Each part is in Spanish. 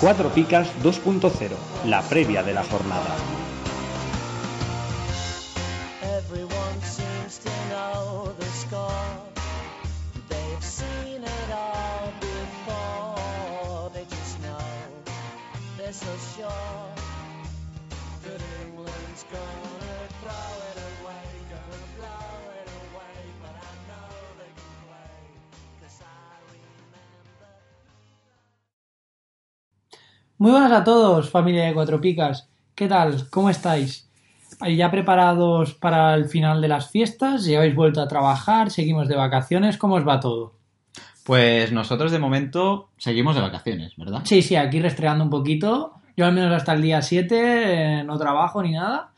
Cuatro Picas 2.0, la previa de la jornada. Muy buenas a todos, familia de Cuatro Picas. ¿Qué tal? ¿Cómo estáis? ¿Ahí ¿Ya preparados para el final de las fiestas? ¿Ya habéis vuelto a trabajar? ¿Seguimos de vacaciones? ¿Cómo os va todo? Pues nosotros de momento seguimos de vacaciones, ¿verdad? Sí, sí, aquí restregando un poquito. Yo al menos hasta el día 7 eh, no trabajo ni nada.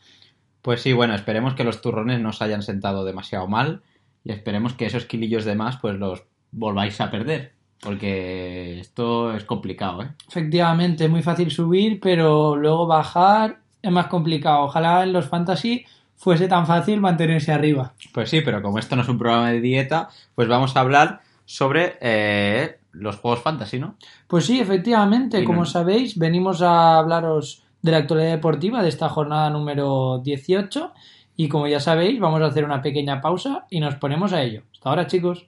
Pues sí, bueno, esperemos que los turrones no os hayan sentado demasiado mal y esperemos que esos kilillos de más pues los volváis a perder, porque esto es complicado, ¿eh? Efectivamente, es muy fácil subir, pero luego bajar es más complicado. Ojalá en los fantasy fuese tan fácil mantenerse arriba. Pues sí, pero como esto no es un programa de dieta, pues vamos a hablar sobre eh, los juegos fantasy, ¿no? Pues sí, efectivamente, Y como no- sabéis, venimos a hablaros de la actualidad deportiva de esta jornada número 18 y como ya sabéis, vamos a hacer una pequeña pausa y nos ponemos a ello. Hasta ahora, chicos.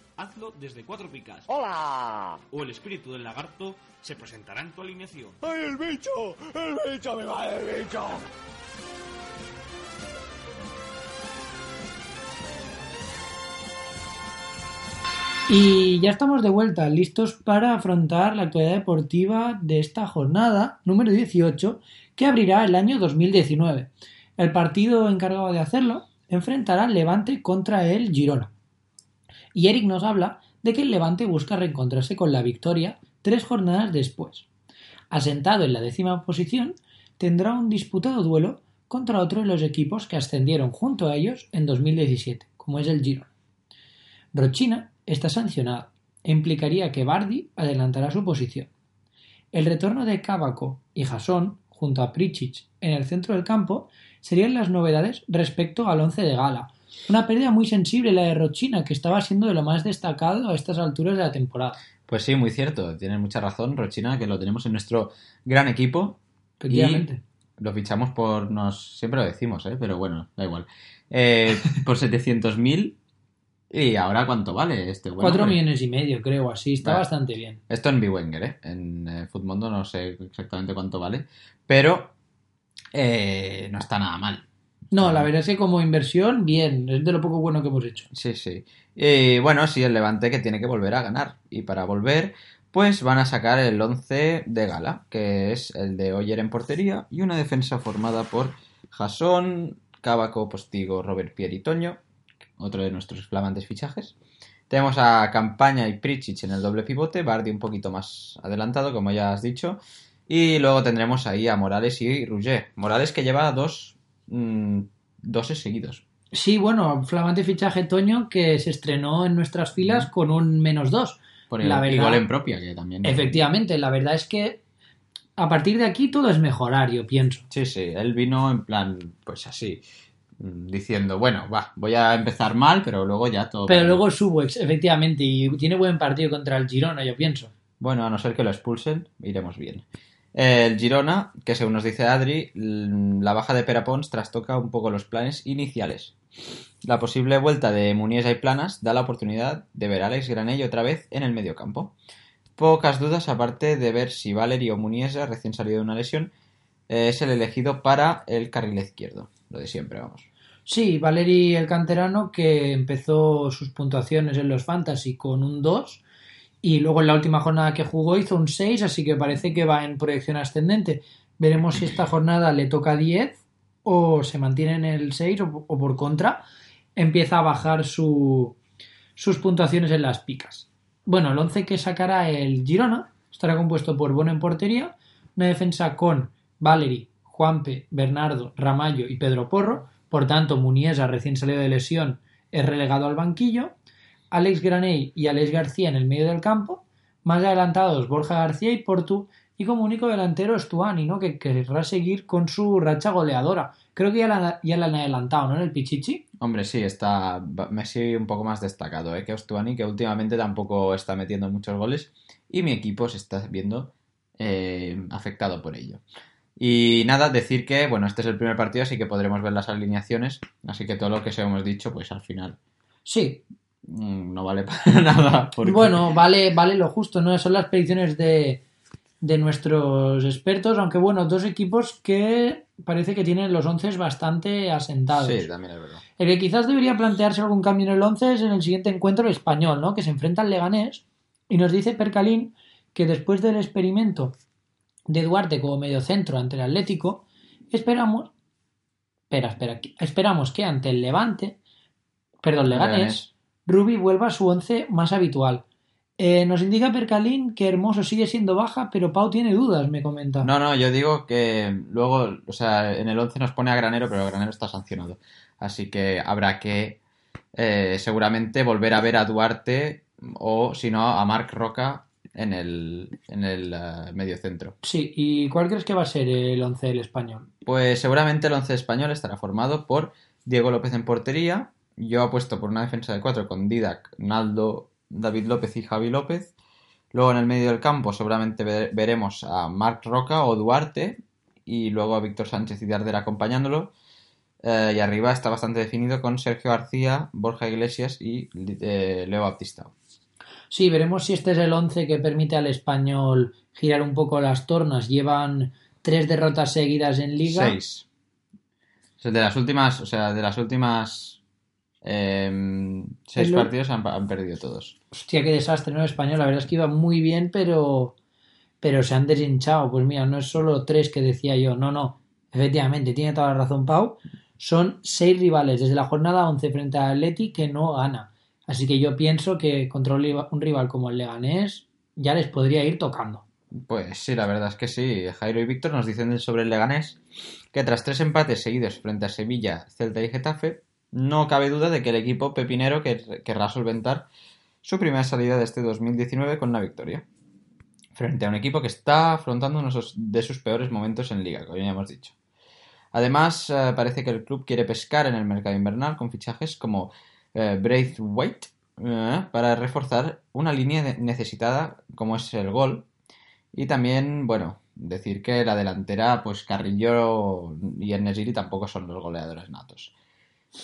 hazlo desde Cuatro Picas. ¡Hola! O el espíritu del lagarto se presentará en tu alineación. ¡Ay, el bicho! ¡El bicho! ¡Me va el bicho! Y ya estamos de vuelta, listos para afrontar la actualidad deportiva de esta jornada número 18 que abrirá el año 2019. El partido encargado de hacerlo enfrentará Levante contra el Girona. Y Eric nos habla de que el Levante busca reencontrarse con la victoria tres jornadas después. Asentado en la décima posición, tendrá un disputado duelo contra otro de los equipos que ascendieron junto a ellos en 2017, como es el Girona. Rochina está sancionado e implicaría que Bardi adelantará su posición. El retorno de Cábaco y Jasón junto a Pričić en el centro del campo serían las novedades respecto al once de gala. Una pérdida muy sensible la de Rochina, que estaba siendo de lo más destacado a estas alturas de la temporada. Pues sí, muy cierto, tienes mucha razón, Rochina, que lo tenemos en nuestro gran equipo. Efectivamente. Y lo fichamos por, nos siempre lo decimos, ¿eh? pero bueno, da igual. Eh, por 700.000 y ahora cuánto vale este buen Cuatro hombre? millones y medio, creo, así. Está Vale. bastante bien. Esto en Biwenger, ¿eh? En eh, no sé exactamente cuánto vale, pero eh, no está nada mal. No, la verdad es que como inversión, bien. Es de lo poco bueno que hemos hecho. Sí, sí. Y bueno, sí, el Levante que tiene que volver a ganar. Y para volver, pues van a sacar el 11 de gala, que es el de Oyer en portería y una defensa formada por Jasón, Cábaco, Postigo, Robert Pierre y Toño, otro de nuestros flamantes fichajes. Tenemos a Campaña y Pričić en el doble pivote, Bardi un poquito más adelantado, como ya has dicho. Y luego tendremos ahí a Morales y Rouget. Morales que lleva dos, mm, doses seguidos. Sí, bueno, flamante fichaje Toño que se estrenó en nuestras filas con un menos dos. Por el, La verdad- gol en propia, que también. Efectivamente, la verdad es que a partir de aquí todo es mejorar, yo pienso. Sí, sí, él vino en plan, pues así. mm, diciendo, bueno, va, voy a empezar mal, pero luego ya todo... Pero luego subo, efectivamente, y tiene buen partido contra el Girona, yo pienso. Bueno, a no ser que lo expulsen, iremos bien. El Girona, que según nos dice Adri, la baja de Perapons trastoca un poco los planes iniciales. La posible vuelta de Muniesa y Planas da la oportunidad de ver a Alex Granell otra vez en el mediocampo. Pocas dudas aparte de ver si Valeri o Muniesa, recién salido de una lesión, es el elegido para el carril izquierdo. Lo de siempre, vamos. Sí, Valeri el canterano que empezó sus puntuaciones en los Fantasy con un 2 y luego en la última jornada que jugó hizo un 6, así que parece que va en proyección ascendente. Veremos si esta jornada le toca 10 o se mantiene en el 6 o, por contra empieza a bajar su, sus puntuaciones en las picas. Bueno, el 11 que sacará el Girona estará compuesto por Bono en portería, una defensa con Valeri, Juanpe, Bernardo, Ramallo y Pedro Porro, por tanto Muniesa recién salido de lesión es relegado al banquillo, Alex Granell y Alex García en el medio del campo, más adelantados Borja García y Portu, y como único delantero Stuani, ¿no? que querrá seguir con su racha goleadora. Creo que ya la, ya la han adelantado, ¿no? En el Pichichi. Hombre, sí, está Messi un poco más destacado ¿eh? que Ostuani, que últimamente tampoco está metiendo muchos goles y mi equipo se está viendo eh, afectado por ello. Y nada, decir que, bueno, este es el primer partido, así que podremos ver las alineaciones, así que todo lo que os hemos dicho, pues al final Sí, no vale para nada. porque- Bueno, vale, vale lo justo, ¿no? Son las predicciones de, de nuestros expertos, aunque bueno, dos equipos que parece que tienen los once bastante asentados. Sí, también es verdad. El que quizás debería plantearse algún cambio en el 11 es en el siguiente encuentro el español, ¿no? Que se enfrenta al Leganés y nos dice Percalín que después del experimento de Duarte como mediocentro ante el Atlético, esperamos espera, espera, esperamos que ante el Levante, perdón, Leganés, Leganés. Rubi vuelva a su 11 más habitual. Eh, nos indica Percalín que Hermoso sigue siendo baja, pero Pau tiene dudas, me comenta. No, no, yo digo que luego, o sea, en el 11 nos pone a Granero, pero Granero está sancionado. Así que habrá que eh, seguramente volver a ver a Duarte o, si no, a Marc Roca en el, en el eh, medio centro. Sí, ¿y cuál crees que va a ser el 11 del español? Pues seguramente el 11 español estará formado por Diego López en portería. Yo apuesto por una defensa de 4 con Didac, Naldo, David López y Javi López. Luego en el medio del campo seguramente ve- veremos a Marc Roca o Duarte y luego a Víctor Sánchez y Darder acompañándolo. Eh, y arriba está bastante definido con Sergio García, Borja Iglesias y eh, Leo Baptista. Sí, veremos si este es el 11 que permite al español girar un poco las tornas. Llevan tres derrotas seguidas en liga. Seis. O sea, de las últimas, o sea, de las últimas em, seis partidos han, han perdido todos. Hostia, qué desastre, ¿no? Español, la verdad es que iba muy bien, pero, pero se han deshinchado. Pues mira, no es solo tres que decía yo, no, no. Efectivamente, tiene toda la razón Pau. Son seis rivales desde la jornada 11 frente al Atleti que no gana. Así que yo pienso que contra un rival- un rival como el Leganés ya les podría ir tocando. Pues sí, la verdad es que sí. Jairo y Víctor nos dicen sobre el Leganés que tras tres empates seguidos frente a Sevilla, Celta y Getafe, no cabe duda de que el equipo pepinero quer- querrá solventar su primera salida de este 2019 con una victoria. Frente a un equipo que está afrontando uno de sus- peores momentos en liga, como ya hemos dicho. Además, eh, parece que el club quiere pescar en el mercado invernal con fichajes como eh, Braithwaite eh, para reforzar una línea necesitada como es el gol y también, bueno, decir que la delantera, pues Carrillo y Ernesiri tampoco son los goleadores natos.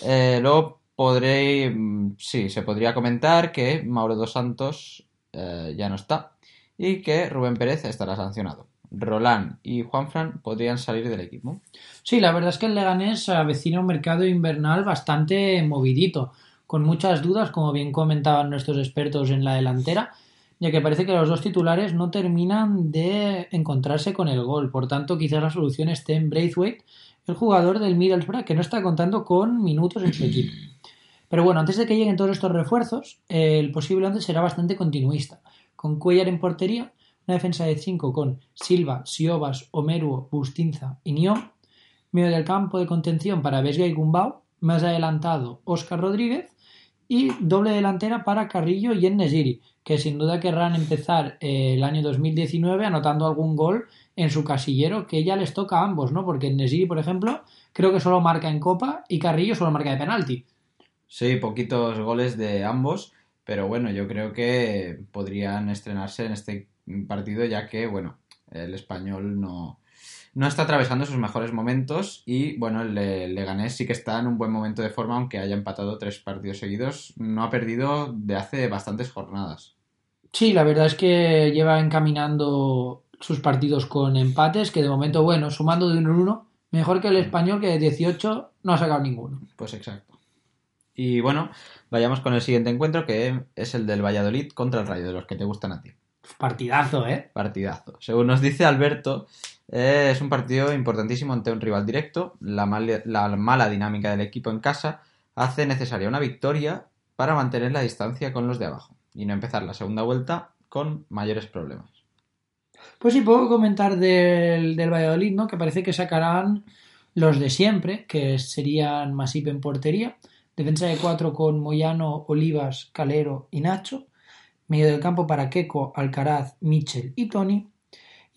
Eh, luego podré, mm, sí, se podría comentar que Mauro dos Santos eh, ya no está y que Rubén Pérez estará sancionado. Roland y Juanfran podrían salir del equipo. Sí, la verdad es que el Leganés avecina un mercado invernal bastante movidito, con muchas dudas, como bien comentaban nuestros expertos en la delantera, ya que parece que los dos titulares no terminan de encontrarse con el gol. Por tanto, quizás la solución esté en Braithwaite, el jugador del Middlesbrough, que no está contando con minutos en su equipo. Pero bueno, antes de que lleguen todos estos refuerzos, el posible 11 será bastante continuista, con Cuellar en portería, una defensa de 5 con Silva, Siobas, Omeruo, Bustinza y Nión, medio del campo de contención para Vesga y Gumbau, más adelantado Óscar Rodríguez y doble delantera para Carrillo y Ennesiri, que sin duda querrán empezar eh, el año 2019 anotando algún gol en su casillero que ya les toca a ambos, ¿no? Porque Nesiri, por ejemplo, creo que solo marca en Copa y Carrillo solo marca de penalti. Sí, poquitos goles de ambos, pero bueno, yo creo que podrían estrenarse en este partido ya que, bueno, el español no, no está atravesando sus mejores momentos y, bueno, el Le- Leganés sí que está en un buen momento de forma, aunque haya empatado tres partidos seguidos, no ha perdido de hace bastantes jornadas. Sí, la verdad es que lleva encaminando sus partidos con empates, que de momento, bueno, sumando de uno en uno, mejor que el español que de 18 no ha sacado ninguno. Pues exacto. Y bueno, vayamos con el siguiente encuentro, que es el del Valladolid contra el Rayo, de los que te gustan a ti. Partidazo, ¿eh? Partidazo. Según nos dice Alberto, eh, es un partido importantísimo ante un rival directo. La, mal- la mala dinámica del equipo en casa hace necesaria una victoria para mantener la distancia con los de abajo y no empezar la segunda vuelta con mayores problemas. Pues sí, puedo comentar del, del Valladolid, ¿no? Que parece que sacarán los de siempre, que serían Masip en portería, defensa de cuatro con Moyano, Olivas, Calero y Nacho, medio del campo para Keco, Alcaraz, Michel y Tony,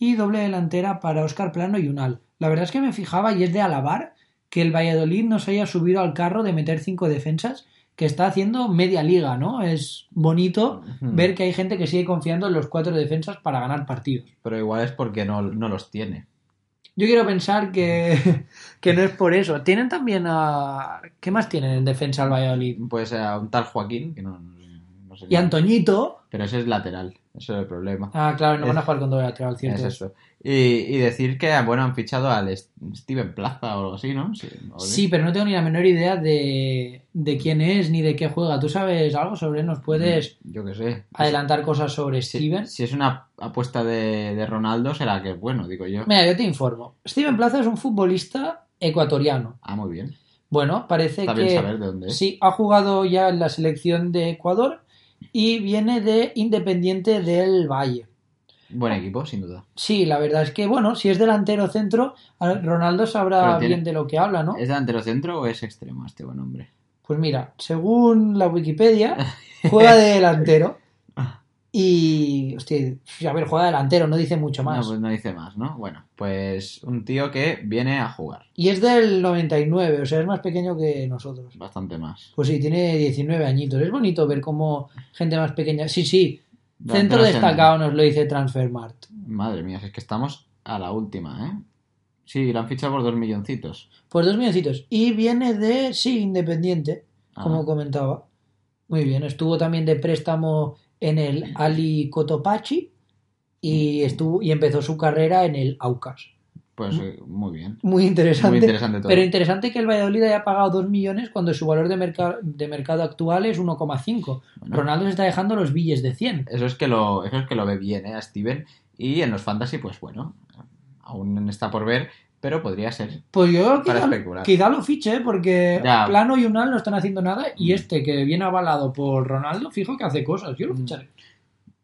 y doble delantera para Óscar Plano y Unal. La verdad es que me fijaba y es de alabar que el Valladolid no se haya subido al carro de meter cinco defensas que está haciendo media liga, ¿no? Es bonito ver que hay gente que sigue confiando en los cuatro defensas para ganar partidos. Pero igual es porque no, no los tiene. Yo quiero pensar que, que no es por eso. Tienen también a... ¿Qué más tienen en defensa al Valladolid? Pues a un tal Joaquín, que no, no sé Y Antoñito. Pero ese es lateral, ese es el problema. Ah, claro, no van a Es- jugar con doble lateral, Es cierto. eso. Y, y decir que, bueno, han fichado al Steven Plaza o algo así, ¿no? Sí, Sí, pero no tengo ni la menor idea de, de quién es ni de qué juega. ¿Tú sabes algo sobre él? ¿Nos puedes Yo qué sé. adelantar cosas sobre Si, Steven? si es una apuesta de, de Ronaldo, será que es bueno, digo yo. Mira, yo te informo. Steven Plaza es un futbolista ecuatoriano. Ah, muy bien. Bueno, parece Está que bien saber de dónde es. sí, ha jugado ya en la selección de Ecuador y viene de Independiente del Valle. Buen equipo, sin duda. Sí, la verdad es que, bueno, si es delantero centro, Ronaldo sabrá tiene- bien de lo que habla, ¿no? ¿Es delantero centro o es extremo este buen hombre? Pues mira, según la Wikipedia, juega de delantero. Y, hostia, a ver, juega de delantero, no dice mucho más. No, pues no dice más, ¿no? Bueno, pues un tío que viene a jugar. Y es del 99, o sea, es más pequeño que nosotros. Bastante más. Pues sí, tiene 19 añitos. Es bonito ver cómo gente más pequeña. Sí, sí, centro destacado nos lo dice Transfermart. centro. Madre mía, es que estamos a la última, ¿eh? Sí, lo han fichado por dos milloncitos. Pues dos milloncitos. Y viene de, sí, Independiente, Ah. como comentaba. Muy bien, estuvo también de préstamo en el Ali Cotopaxi y estuvo y empezó su carrera en el Aucas. Pues eh, muy bien. Muy interesante. Muy interesante todo. Pero interesante que el Valladolid haya pagado 2 millones cuando su valor de, merca- de mercado actual es 1,5. Bueno. Ronaldo se está dejando los billes de 100. Eso es que lo, eso es que lo ve bien, ¿eh? A Steven. Y en los fantasy, pues bueno, aún está por ver, pero podría ser. Pues yo Para quizá, especular. quizá lo fiche porque Ya. Plano y Unal no están haciendo nada y Mm. este que viene avalado por Ronaldo, fijo que hace cosas. Yo lo Mm. ficharé.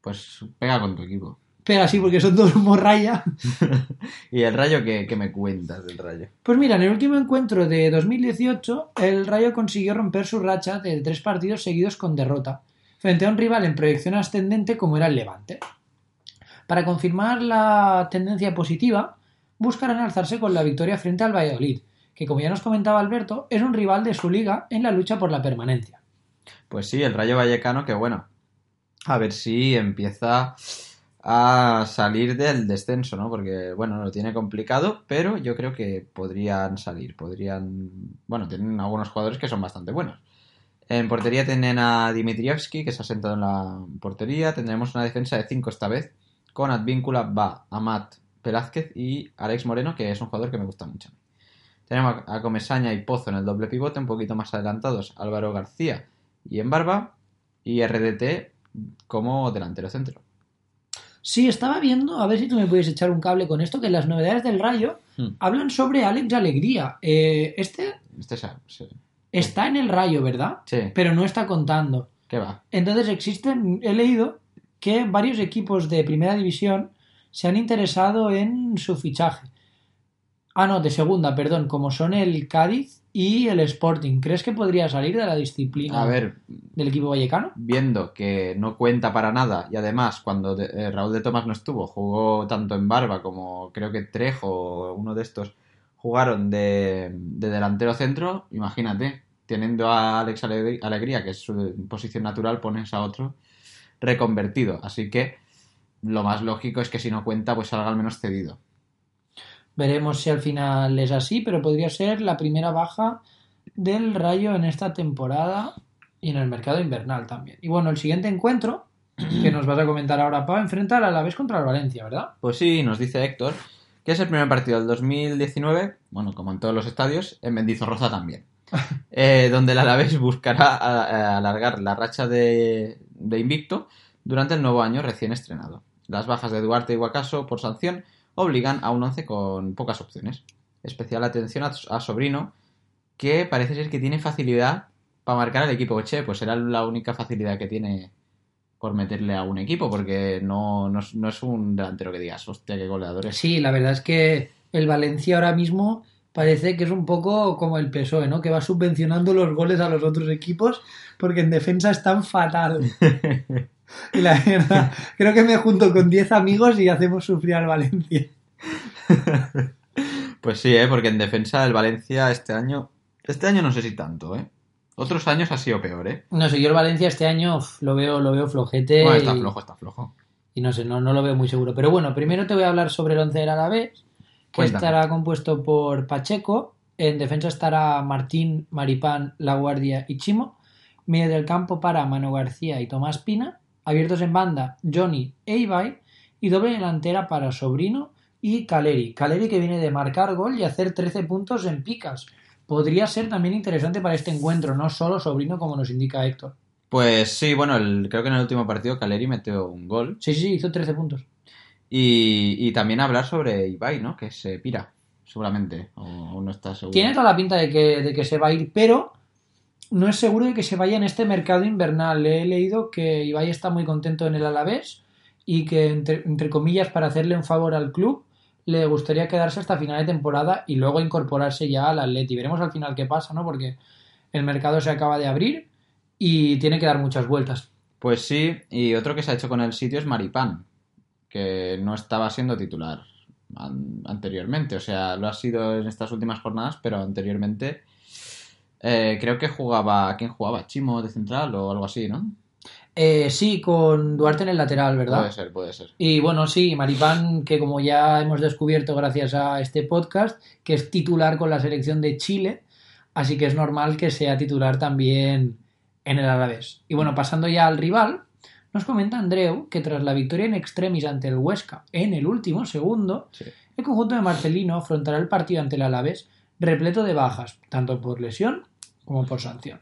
Pues pega con tu equipo. Pero así porque son dos morralla. ¿Y el rayo qué, qué me cuentas del rayo? Pues mira, en el último encuentro de 2018, el Rayo consiguió romper su racha de tres partidos seguidos con derrota, frente a un rival en proyección ascendente como era el Levante. Para confirmar la tendencia positiva, buscarán alzarse con la victoria frente al Valladolid, que como ya nos comentaba Alberto, es un rival de su liga en la lucha por la permanencia. Pues sí, el Rayo Vallecano, que bueno, a ver si empieza a salir del descenso, ¿no? Porque, bueno, lo tiene complicado, pero yo creo que podrían salir, podrían... Bueno, tienen algunos jugadores que son bastante buenos. En portería tienen a Dimitrievski, que se ha sentado en la portería. Tendremos una defensa de 5 esta vez, con Advíncula, Ba, Amat, Velázquez y Alex Moreno, que es un jugador que me gusta mucho. Tenemos a Comesaña y Pozo en el doble pivote, un poquito más adelantados Álvaro García y en Barba, y RDT como delantero centro. Sí, estaba viendo, a ver si tú me puedes echar un cable con esto, que las novedades del Rayo Hmm. hablan sobre Alex Alegría. Eh, este Este sí. está en el Rayo, ¿verdad? Sí, Pero no está contando. ¿qué va? Entonces existen, he leído que varios equipos de primera división se han interesado en su fichaje. Ah, no, de segunda, perdón, como son el Cádiz y el Sporting. ¿Crees que podría salir de la disciplina A ver, del equipo vallecano? viendo que no cuenta para nada y además cuando eh, Raúl de Tomás no estuvo, jugó tanto en Barba como creo que Trejo o uno de estos jugaron de, de delantero centro, imagínate, teniendo a Alex Alegría, que es su posición natural, pones a otro reconvertido. Así que lo más lógico es que si no cuenta, pues salga al menos cedido. Veremos si al final es así, pero podría ser la primera baja del Rayo en esta temporada y en el mercado invernal también. Y bueno, el siguiente encuentro que nos vas a comentar ahora, Pau, enfrenta al Alavés contra el Valencia, ¿verdad? Pues sí, nos dice Héctor que es el primer partido del 2019, bueno, como en todos los estadios, en Mendizorroza también, eh, donde el Alavés buscará a- a alargar la racha de, de invicto durante el nuevo año recién estrenado. Las bajas de Duarte y Guacaso por sanción obligan a un once con pocas opciones. Especial atención a, a Sobrino, que parece ser que tiene facilidad para marcar al equipo. Che, pues será la única facilidad que tiene por meterle a un equipo, porque no, no, es, no es un delantero que digas, hostia, qué goleador es. Sí, la verdad es que el Valencia ahora mismo parece que es un poco como el PSOE, ¿no? Que va subvencionando los goles a los otros equipos porque en defensa están fatal. Y la verdad, creo que me junto con 10 amigos y hacemos sufrir al Valencia. Pues sí, ¿eh? porque en defensa el Valencia este año, este año no sé si tanto, ¿eh? Otros años ha sido peor, ¿eh? No sé, yo el Valencia este año lo veo, lo veo flojete. Bueno, está y- flojo, está flojo. Y no sé, no, no lo veo muy seguro. Pero bueno, primero te voy a hablar sobre el once del Alavés, que Cuéntame. estará compuesto por Pacheco. En defensa estará Martín, Maripán, La Guardia y Chimo. Medio del campo para Mano García y Tomás Pina. Abiertos en banda, Johnny e Ibai. Y doble delantera para Sobrino y Caleri. Caleri que viene de marcar gol y hacer 13 puntos en picas. Podría ser también interesante para este encuentro, no solo Sobrino como nos indica Héctor. Pues sí, bueno, el- creo que en el último partido Caleri metió un gol. Sí, sí, hizo 13 puntos. Y, y también hablar sobre Ibai, ¿no? Que se pira, seguramente. O, o no está seguro. Tiene toda la pinta de que, de que se va a ir, pero no es seguro de que se vaya en este mercado invernal. He leído que Ibai está muy contento en el Alavés y que, entre, comillas, para hacerle un favor al club, le gustaría quedarse hasta final de temporada y luego incorporarse ya al Atleti. Veremos al final qué pasa, ¿no? Porque el mercado se acaba de abrir y tiene que dar muchas vueltas. Pues sí, y otro que se ha hecho con el sitio es Maripán, que no estaba siendo titular an- anteriormente. O sea, lo ha sido en estas últimas jornadas, pero anteriormente eh, creo que jugaba. ¿Quién jugaba? ¿Chimo de central o algo así, no? Eh, sí, con Duarte en el lateral, ¿verdad? Puede ser, puede ser. Y bueno, sí, Maripán, que como ya hemos descubierto gracias a este podcast, que es titular con la selección de Chile, así que es normal que sea titular también en el Alavés. Y bueno, pasando ya al rival, nos comenta Andreu que tras la victoria en extremis ante el Huesca en el último segundo, Sí. el conjunto de Marcelino afrontará el partido ante el Alavés repleto de bajas, tanto por lesión como por sanción.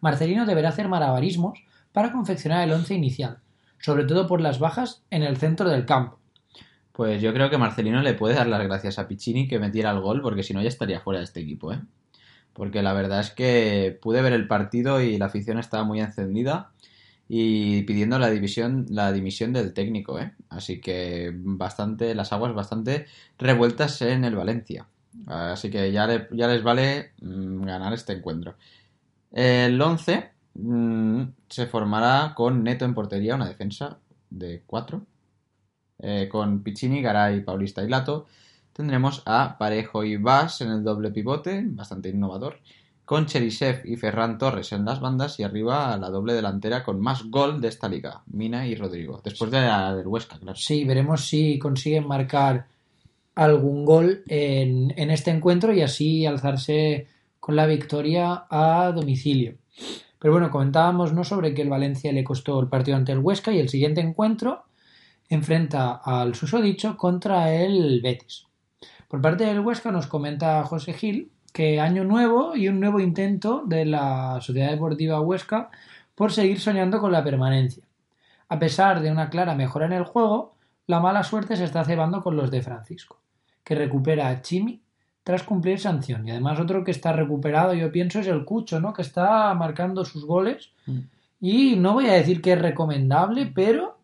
Marcelino deberá hacer malabarismos para confeccionar el once inicial, sobre todo por las bajas en el centro del campo. Pues yo creo que Marcelino le puede dar las gracias a Piccini que metiera el gol, porque si no ya estaría fuera de este equipo, ¿eh? Porque la verdad es que pude ver el partido y la afición estaba muy encendida y pidiendo la división, la dimisión del técnico, ¿eh? Así que bastante, las aguas bastante revueltas en el Valencia. Así que ya, le- ya les vale mm, ganar este encuentro. El 11 mm, se formará con Neto en portería, una defensa de 4 eh, con Piccini, Garay, Paulista y Lato. Tendremos a Parejo y Vas en el doble pivote, bastante innovador. Con Cherisev y Ferran Torres en las bandas y arriba la doble delantera con más gol de esta liga, Mina y Rodrigo. Después de la del Huesca, claro. Sí, veremos si consiguen marcar algún gol en, en este encuentro y así alzarse con la victoria a domicilio. Pero bueno, comentábamos ¿no? sobre que el Valencia le costó el partido ante el Huesca y el siguiente encuentro enfrenta al susodicho contra el Betis. Por parte del Huesca nos comenta José Gil que año nuevo y un nuevo intento de la Sociedad Deportiva Huesca por seguir soñando con la permanencia. A pesar de una clara mejora en el juego, la mala suerte se está cebando con los de Francisco, que recupera a Chimi tras cumplir sanción. Y además otro que está recuperado, yo pienso, es el Cucho, ¿no? Que está marcando sus goles. Mm. Y no voy a decir que es recomendable, pero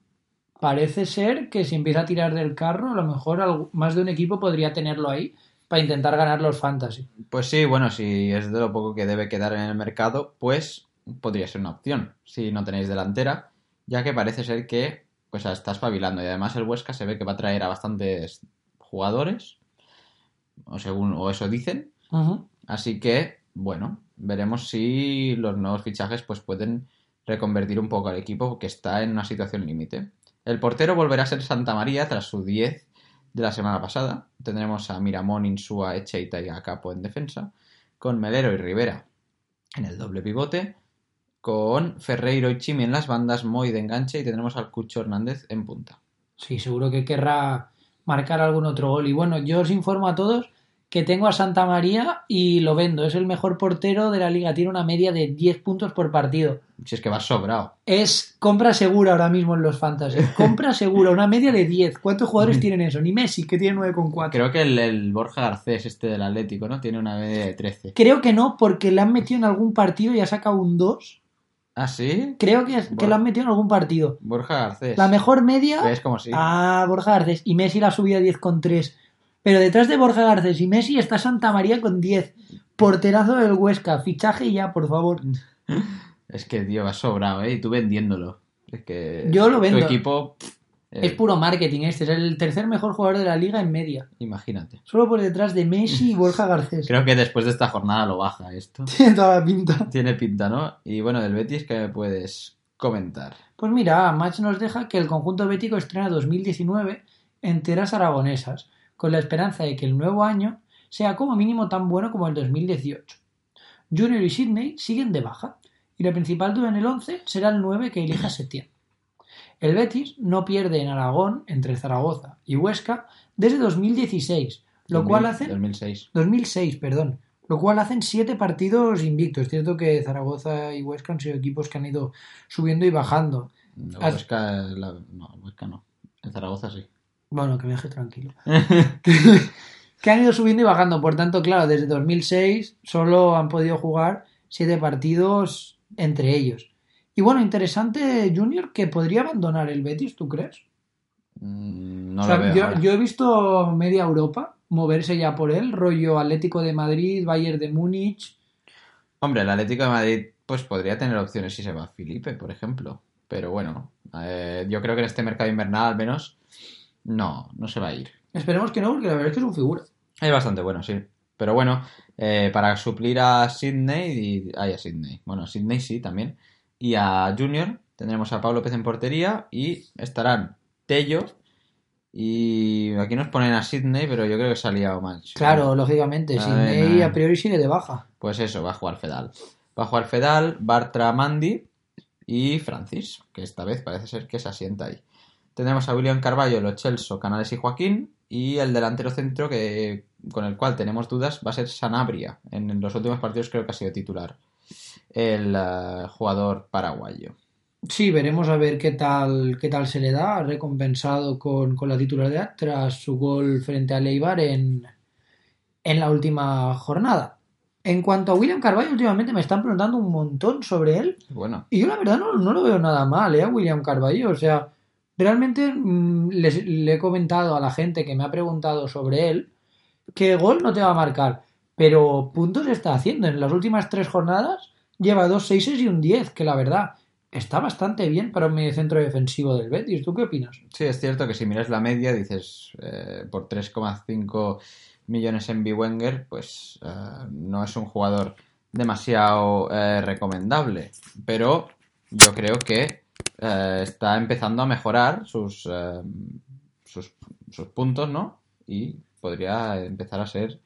parece ser que si empieza a tirar del carro, a lo mejor más de un equipo podría tenerlo ahí para intentar ganar los fantasy. Pues sí, bueno, si es de lo poco que debe quedar en el mercado, pues podría ser una opción si no tenéis delantera, ya que parece ser que pues está espabilando y además el Huesca se ve que va a traer a bastantes jugadores, o según o eso dicen, así que bueno, veremos si los nuevos fichajes pues pueden reconvertir un poco al equipo que está en una situación límite. El portero volverá a ser Santa María tras su 10 de la semana pasada. Tendremos a Miramón, Insúa, Echeita y a Capo en defensa, con Melero y Rivera en el doble pivote, con Ferreiro y Chimi en las bandas, Moy de enganche y tendremos al Cucho Hernández en punta. Sí, seguro que querrá marcar algún otro gol. Y bueno, yo os informo a todos que tengo a Santa María y lo vendo. Es el mejor portero de la liga. Tiene una media de 10 puntos por partido. Si es que va sobrado. Es compra segura ahora mismo en los fantasy. Compra segura, una media de 10. ¿Cuántos jugadores tienen eso? Ni Messi, que tiene 9,4. Creo que el, el Borja Garcés, este del Atlético, ¿no? Tiene una media de 13. Creo que no, porque le han metido en algún partido y ha sacado un 2. ¿Ah, sí? Creo que, que lo han metido en algún partido. Borja Garcés. La mejor media. ¿Ves como sí? Ah, Borja Garcés. Y Messi la ha subido a 10,3. Pero detrás de Borja Garcés y Messi está Santa María con 10. Porterazo del Huesca. Fichaje ya, por favor. Es que, tío, va sobrado, ¿eh? Y tú vendiéndolo. Es que. Yo lo vendo. Tu equipo. Eh, Es puro marketing este. Es el tercer mejor jugador de la liga en media. Imagínate. Solo por detrás de Messi y Borja Garcés. Creo que después de esta jornada lo baja esto. Tiene toda la pinta. Tiene pinta, ¿no? Y bueno, del Betis, ¿qué me puedes comentar? Pues mira, Match nos deja que el conjunto bético estrena 2019 en tierras aragonesas, con la esperanza de que el nuevo año sea como mínimo tan bueno como el 2018. Junior y Sidney siguen de baja, y la principal duda en el 11 será el 9 que elija Setién. El Betis no pierde en Aragón, entre Zaragoza y Huesca, desde 2016, lo 2000, cual hacen 2006. 2006, perdón. Lo cual hacen siete partidos invictos. Es cierto que Zaragoza y Huesca han sido equipos que han ido subiendo y bajando. No, Has- Huesca, la- no, Huesca no. En Zaragoza sí. Bueno, que me deje tranquilo. que han ido subiendo y bajando. Por tanto, claro, desde 2006 solo han podido jugar siete partidos entre ellos. Y bueno, interesante Junior que podría abandonar el Betis, ¿tú crees? Mm, No O sea, lo veo. yo, ahora. yo he visto media Europa moverse ya por él, rollo Atlético de Madrid, Bayern de Múnich. Hombre, el Atlético de Madrid pues podría tener opciones si se va Felipe, por ejemplo. Pero bueno, eh, yo creo que en este mercado invernal al menos no, no se va a ir. Esperemos que no, porque la verdad es que es un figura. Es bastante bueno, sí. Pero bueno, eh, para suplir a Sidney y... Ay, a Sidney. Bueno, a Sidney sí, también. Y a Junior tendremos a Pablo López en portería y estarán Tello y aquí nos ponen a Sidney, pero yo creo que salía o mal. Claro, lógicamente. Sidney a priori sigue de baja. Pues eso, va a jugar Fedal. Va a jugar Fedal, Bartra Mandi y Francis, que esta vez parece ser que se asienta ahí. Tendremos a William Carballo, Lo Celso, Canales y Joaquín. Y el delantero centro que con el cual tenemos dudas va a ser Sanabria. En los últimos partidos creo que ha sido titular el eh, jugador paraguayo. Sí, veremos a ver qué tal, qué tal se le da, recompensado con, con la titularidad tras su gol frente a Leibar en, en la última jornada. En cuanto a William Carvalho, últimamente me están preguntando un montón sobre él. Bueno, Y yo la verdad no, no lo veo nada mal, ¿eh? William Carballo. O sea, realmente mm, le he comentado a la gente que me ha preguntado sobre él que gol no te va a marcar, pero puntos está haciendo. En las últimas tres jornadas lleva dos seises y un 10, que la verdad está bastante bien para un mediocentro defensivo del Betis. ¿Tú qué opinas? sí es cierto que si miras la media dices eh, por 3,5 millones en Wenger, pues eh, no es un jugador demasiado eh, recomendable. Pero yo creo que eh, está empezando a mejorar sus, sus puntos, ¿no? Y podría empezar a ser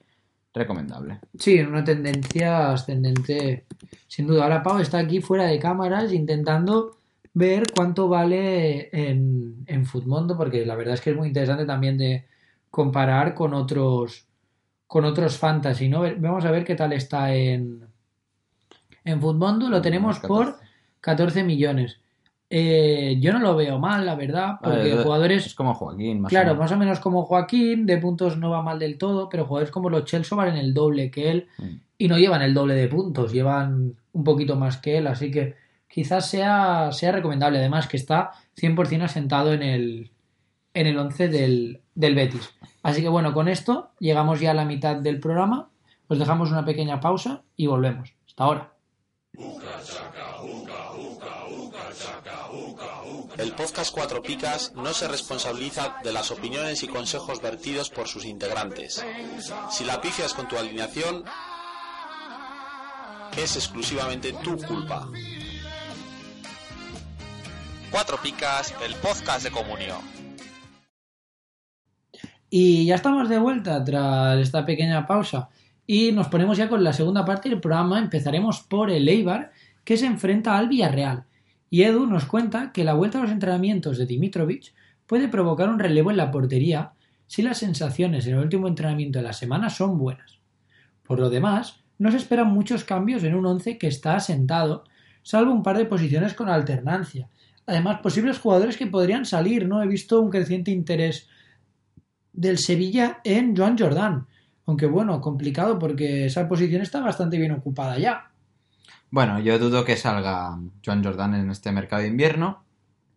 recomendable. Sí, en una tendencia ascendente, sin duda. Ahora Pau está aquí fuera de cámaras intentando ver cuánto vale en, en Futmundo, porque la verdad es que es muy interesante también de comparar con otros con otros fantasy, ¿no? Vamos a ver qué tal está en en Futmundo, lo tenemos por 14 millones. Eh, yo no lo veo mal, la verdad, porque jugadores Es como Joaquín, más o Claro, menos. más o menos como Joaquín, de puntos no va mal del todo, pero jugadores como los Chelsea valen el doble que él Mm. y no llevan el doble de puntos, llevan un poquito más que él, así que quizás sea, sea recomendable, además que está 100% asentado en el, en el 11 del, del Betis. Así que bueno, con esto llegamos ya a la mitad del programa. Os dejamos una pequeña pausa y volvemos. Hasta ahora. El podcast Cuatro Picas no se responsabiliza de las opiniones y consejos vertidos por sus integrantes. Si la pifias con tu alineación, es exclusivamente tu culpa. Cuatro Picas, el podcast de comunión. Y ya estamos de vuelta tras esta pequeña pausa. Y nos ponemos ya con la segunda parte del programa. Empezaremos por el Eibar, que se enfrenta al Villarreal. Y Edu nos cuenta que la vuelta a los entrenamientos de Dimitrovic puede provocar un relevo en la portería si las sensaciones en el último entrenamiento de la semana son buenas. Por lo demás, no se esperan muchos cambios en un once que está asentado, salvo un par de posiciones con alternancia. Además, posibles jugadores que podrían salir, ¿no? He visto un creciente interés del Sevilla en Joan Jordán. Aunque bueno, complicado porque esa posición está bastante bien ocupada ya. Bueno, yo dudo que salga Joan Jordan en este mercado de invierno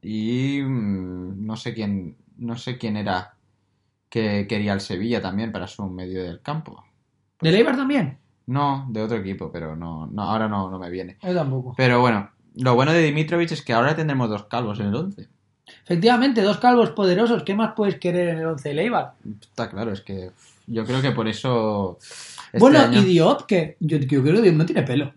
y mm, no sé quién no sé quién era que quería el Sevilla también para su medio del campo. ¿De Eibar también? No, de otro equipo, pero no, no ahora no, no me viene. Yo tampoco. Pero bueno, lo bueno de Dimitrovic es que ahora tendremos dos calvos en el 11. Efectivamente, dos calvos poderosos. ¿Qué más puedes querer en el 11 de Eibar? Está claro, es que yo creo que por eso este bueno, año- y Diop, que yo, yo creo que Diop no tiene pelo.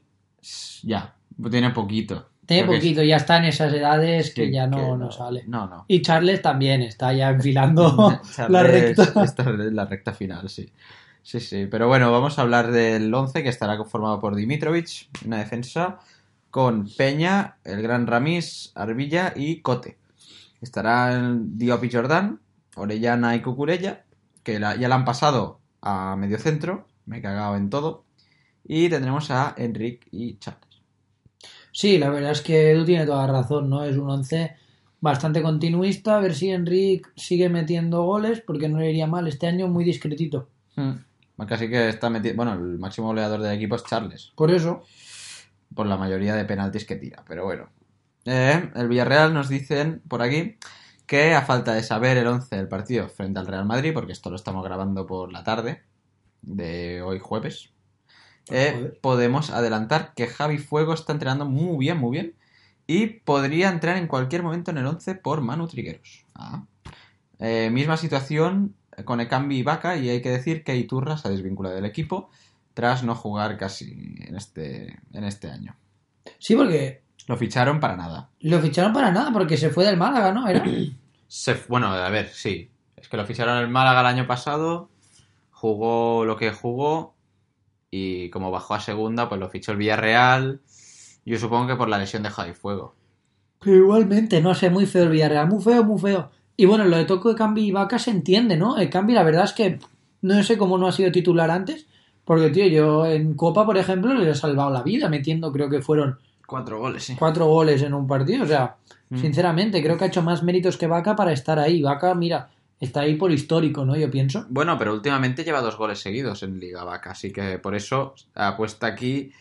Ya, tiene poquito. Tiene Creo poquito, ya está en esas edades que ya no, que no sale. No, no. Y Charles también está ya enfilando la recta. está en la recta final, sí. Sí, sí. Pero bueno, vamos a hablar del 11 que estará conformado por Dimitrovic, una defensa con Peña, el gran Ramis, Arbilla y Cote. Estarán Diop y Jordán, Orellana y Cucurella, que la- ya la han pasado a medio centro, me he cagado en todo. Y tendremos a Enric y Charles. Sí, la verdad es que Edu tiene toda la razón, ¿no? Es un once bastante continuista, a ver si Enric sigue metiendo goles, porque no le iría mal. Este año muy discretito. Hmm. Casi que está metido. Bueno, el máximo goleador del equipo es Charles. Por eso, por la mayoría de penaltis que tira. Pero bueno. Eh, el Villarreal nos dicen por aquí que a falta de saber el 11 del partido frente al Real Madrid, porque esto lo estamos grabando por la tarde de hoy jueves, eh, podemos adelantar que Javi Fuego está entrenando muy bien, muy bien, y podría entrar en cualquier momento en el 11 por Manu Trigueros. Ah. Eh, misma situación con Ekambi y Vaca, y hay que decir que Iturra se ha desvinculado del equipo tras no jugar casi en este, en este año. sí, porque Lo ficharon para nada. lo ficharon para nada, porque se fue del Málaga, ¿no? Era. Se, bueno, a ver, sí. Es que lo ficharon el Málaga el año pasado, jugó lo que jugó y como bajó a segunda, pues lo fichó el Villarreal. Yo supongo que por la lesión de Javi Fuego. Pero igualmente, no sé, muy feo el Villarreal, muy feo, muy feo. Y bueno, lo de Toco de Cambi y Vaca se entiende, ¿no? El Cambi, la verdad es que no sé cómo no ha sido titular antes, porque, tío, yo en Copa, por ejemplo, le he salvado la vida, metiendo, creo que fueron Cuatro goles, sí. cuatro goles en un partido. O sea, Mm. sinceramente, creo que ha hecho más méritos que Vaca para estar ahí. Vaca, mira, está ahí por histórico, ¿no? Yo pienso. Bueno, pero últimamente lleva dos goles seguidos en Liga Vaca, así que por eso apuesta aquí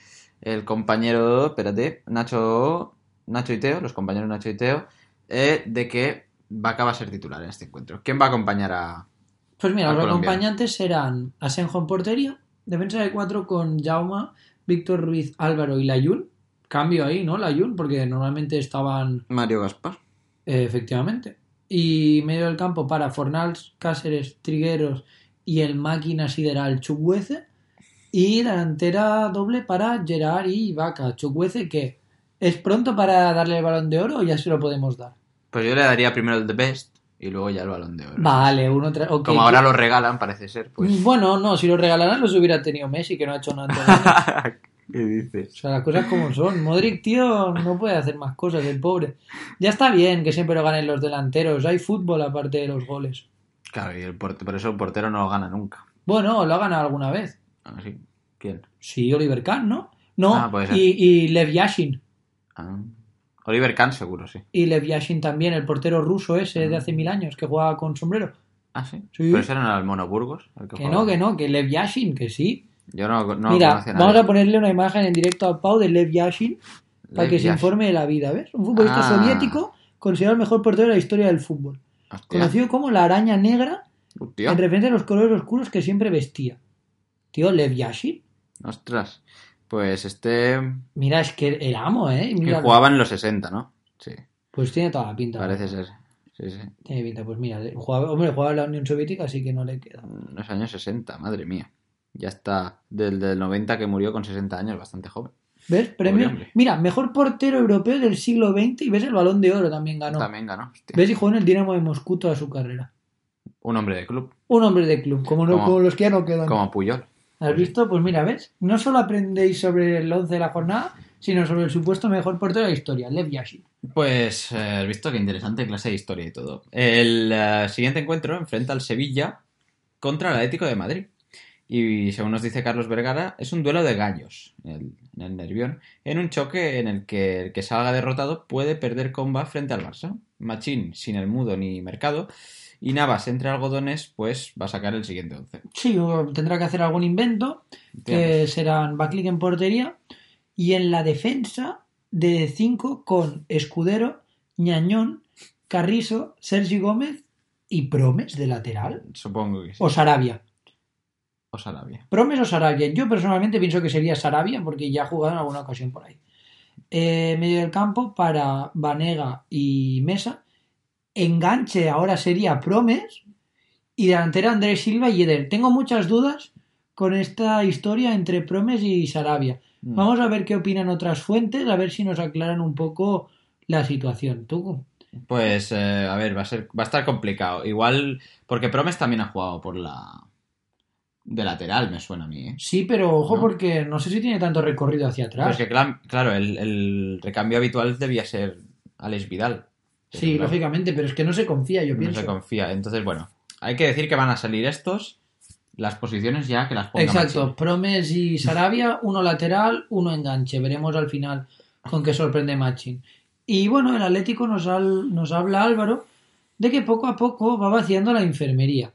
el compañero, espérate, Nacho, Nacho y Teo, los compañeros Nacho y Teo, eh, de que Vaca va a ser titular en este encuentro. ¿Quién va a acompañar a, Pues mira, los colombiano. acompañantes serán Asenjo en portería, defensa de cuatro con Jauma, Víctor Ruiz, Álvaro y Layun. Cambio ahí, ¿no? Layun, porque normalmente estaban Mario Gaspar? eh, efectivamente. Y medio del campo para Fornals, Cáceres, Trigueros y el máquina sideral Chukwueze. Y delantera doble para Gerard y Vaca. Chukwueze que es pronto para darle el balón de oro o ya se lo podemos dar. Pues yo le daría primero el The Best y luego ya el balón de oro. Vale, uno tra- ok. Como ahora lo regalan, parece ser, pues. Bueno, no, si lo regalaran los hubiera tenido Messi, que no ha hecho nada. ¿Qué dices? O sea, las cosas como son. Modric, tío, no puede hacer más cosas, el pobre. Ya está bien que siempre lo ganen los delanteros. Hay fútbol aparte de los goles. Claro, y el por eso el portero no lo gana nunca. Bueno, lo ha ganado alguna vez. Ah, ¿sí? ¿Quién? Sí, Oliver Kahn, ¿no? No, Ah, puede ser. y, y Lev Yashin. Ah. Oliver Kahn, seguro, sí. Y Lev Yashin también, el portero ruso ese de hace mil años que jugaba con sombrero. Ah, sí. Sí. Pero ese era el Mono Burgos. el Que no, que no, que Lev Yashin, que sí. Yo no, no Mira, vamos a ponerle una imagen en directo a Pau de Lev Yashin para que se informe de la vida, ¿ves? Un futbolista Ah. soviético considerado el mejor portero de la historia del fútbol. Hostia. conocido como la araña negra, Hostia. en referencia a los colores oscuros que siempre vestía. Tío, Lev Yashin. Ostras. Pues este. Mira, es que el amo, ¿eh? Que Mira, jugaba en los 60, ¿no? Sí, Pues tiene toda la pinta. parece ser. Sí, sí. Tiene pinta, pues mira, jugaba, hombre, jugaba en la Unión Soviética, así que no le queda. En los años 60, madre mía. Ya está del, del 90 que murió con 60 años, bastante joven. ¿Ves? Premio. Mira, mejor portero europeo del siglo XX y ves el balón de oro también ganó. También ganó. hostia. ¿Ves? Y jugó en el Dinamo de Moscú toda su carrera. Un hombre de club, Un hombre de club, como, no, Como- los que ya no quedan. como Puyol. ¿Has visto? Pues mira, ¿ves? No solo aprendéis sobre el 11 de la jornada, sino sobre el supuesto mejor portero de la historia, Lev Yashin. Pues eh, has visto qué interesante clase de historia y todo. El eh, siguiente encuentro enfrenta al Sevilla contra el Atlético de Madrid. Y según nos dice Carlos Vergara, es un duelo de gallos en el, en el Nervión, en un choque en el que el que salga derrotado puede perder comba frente al Barça. Machín sin el mudo ni mercado. Y Navas entre algodones, pues va a sacar el siguiente once. Sí, o tendrá que hacer algún invento, que serán Backlick en portería, y en la defensa de 5 con Escudero, Ñañón, Carrizo, Sergi Gómez y Promes de lateral. Supongo que sí. O Sarabia. O Sarabia. Promes o Sarabia. Yo personalmente pienso que sería Sarabia porque ya ha jugado en alguna ocasión por ahí. Eh, medio del campo para Vanega y Mesa. Enganche ahora sería Promes. Y delantera Andrés Silva y Eder. Tengo muchas dudas con esta historia entre Promes y Sarabia. Mm. Vamos a ver qué opinan otras fuentes, a ver si nos aclaran un poco la situación. ¿Tú? Pues, eh, a ver, va a, ser, va a estar complicado. Igual, porque Promes también ha jugado por la... De lateral, me suena a mí, ¿eh? Sí, pero ojo No. porque no sé si tiene tanto recorrido hacia atrás. Cla- claro, el, el recambio habitual debía ser Alex Vidal. Sí, claro, lógicamente, pero es que no se confía, yo no pienso. se confía. Entonces, bueno, hay que decir que van a salir estos. Las posiciones ya que las ponga Exacto, Machín. Promes y Sarabia, uno lateral, uno enganche. Veremos al final con qué sorprende Machin. Y bueno, el Atlético nos, al- nos habla Álvaro de que poco a poco va vaciando la enfermería.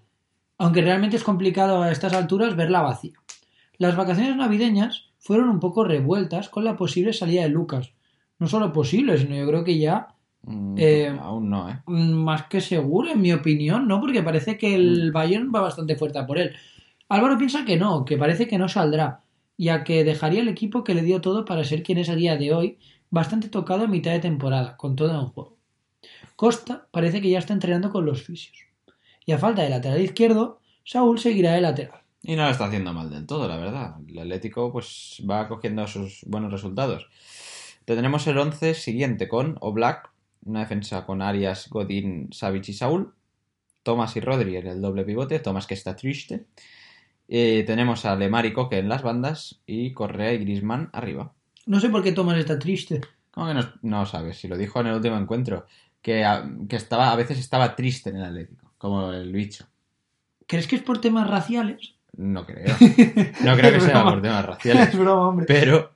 Aunque realmente es complicado a estas alturas verla vacía. Las vacaciones navideñas fueron un poco revueltas con la posible salida de Lucas. No solo posible, sino yo creo que ya Mm, Eh, aún no, ¿eh? Mm, más que seguro, en mi opinión, ¿no? Porque parece que el Mm. Bayern va bastante fuerte a por él. Álvaro piensa que no, que parece que no saldrá, ya que dejaría el equipo que le dio todo para ser quien es a día de hoy, bastante tocado a mitad de temporada, con todo en juego. Costa parece que ya está entrenando con los fisios. Y a falta de lateral izquierdo, Saúl seguirá de lateral. Y no lo está haciendo mal del todo, la verdad. El Atlético pues va cogiendo sus buenos resultados. Tendremos el 11 siguiente con Oblak, una defensa con Arias, Godín, Savic y Saúl. Tomás y Rodri en el doble pivote, Tomás que está triste. Eh, tenemos a Lemar y Coque en las bandas y Correa y Grisman arriba. No sé por qué Tomás está triste. ¿Cómo que no, no sabes? Si lo dijo en el último encuentro, que a, que estaba, a veces estaba triste en el Atlético, como el bicho. ¿Crees que es por temas raciales? No creo. No creo que sea por temas raciales. Es broma, hombre. Pero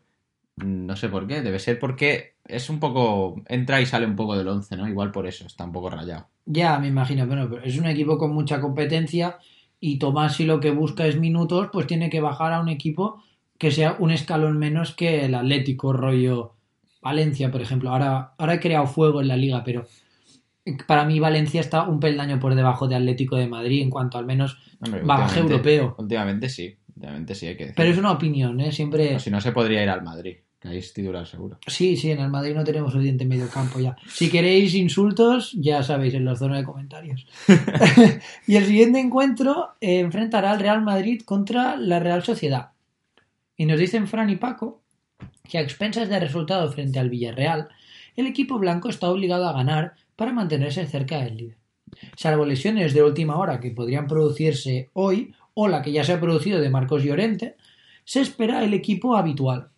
no sé por qué. Debe ser porque es un poco. Entra y sale un poco del 11, ¿no? Igual por eso está un poco rayado. Ya, me imagino, bueno, pero es un equipo con mucha competencia y Tomás si lo que busca es minutos, pues tiene que bajar a un equipo que sea un escalón menos que el Atlético, rollo Valencia, por ejemplo. Ahora, ahora he creado fuego en la liga, pero para mí Valencia está un peldaño por debajo de Atlético de Madrid en cuanto al menos Hombre, bagaje europeo. Últimamente sí. Últimamente sí hay que decir. Pero es una opinión, ¿eh? Siempre... Si no, se podría ir al Madrid. Que ahí es titular seguro. Sí, sí, en el Madrid no tenemos suficiente medio campo ya. Si queréis insultos, ya sabéis, en la zona de comentarios. y el siguiente encuentro eh, enfrentará al Real Madrid contra la Real Sociedad. Y nos dicen Fran y Paco que a expensas del resultado frente al Villarreal, el equipo blanco está obligado a ganar para mantenerse cerca del líder. Salvo lesiones de última hora que podrían producirse hoy, o la que ya se ha producido de Marcos Llorente, se espera el equipo habitual.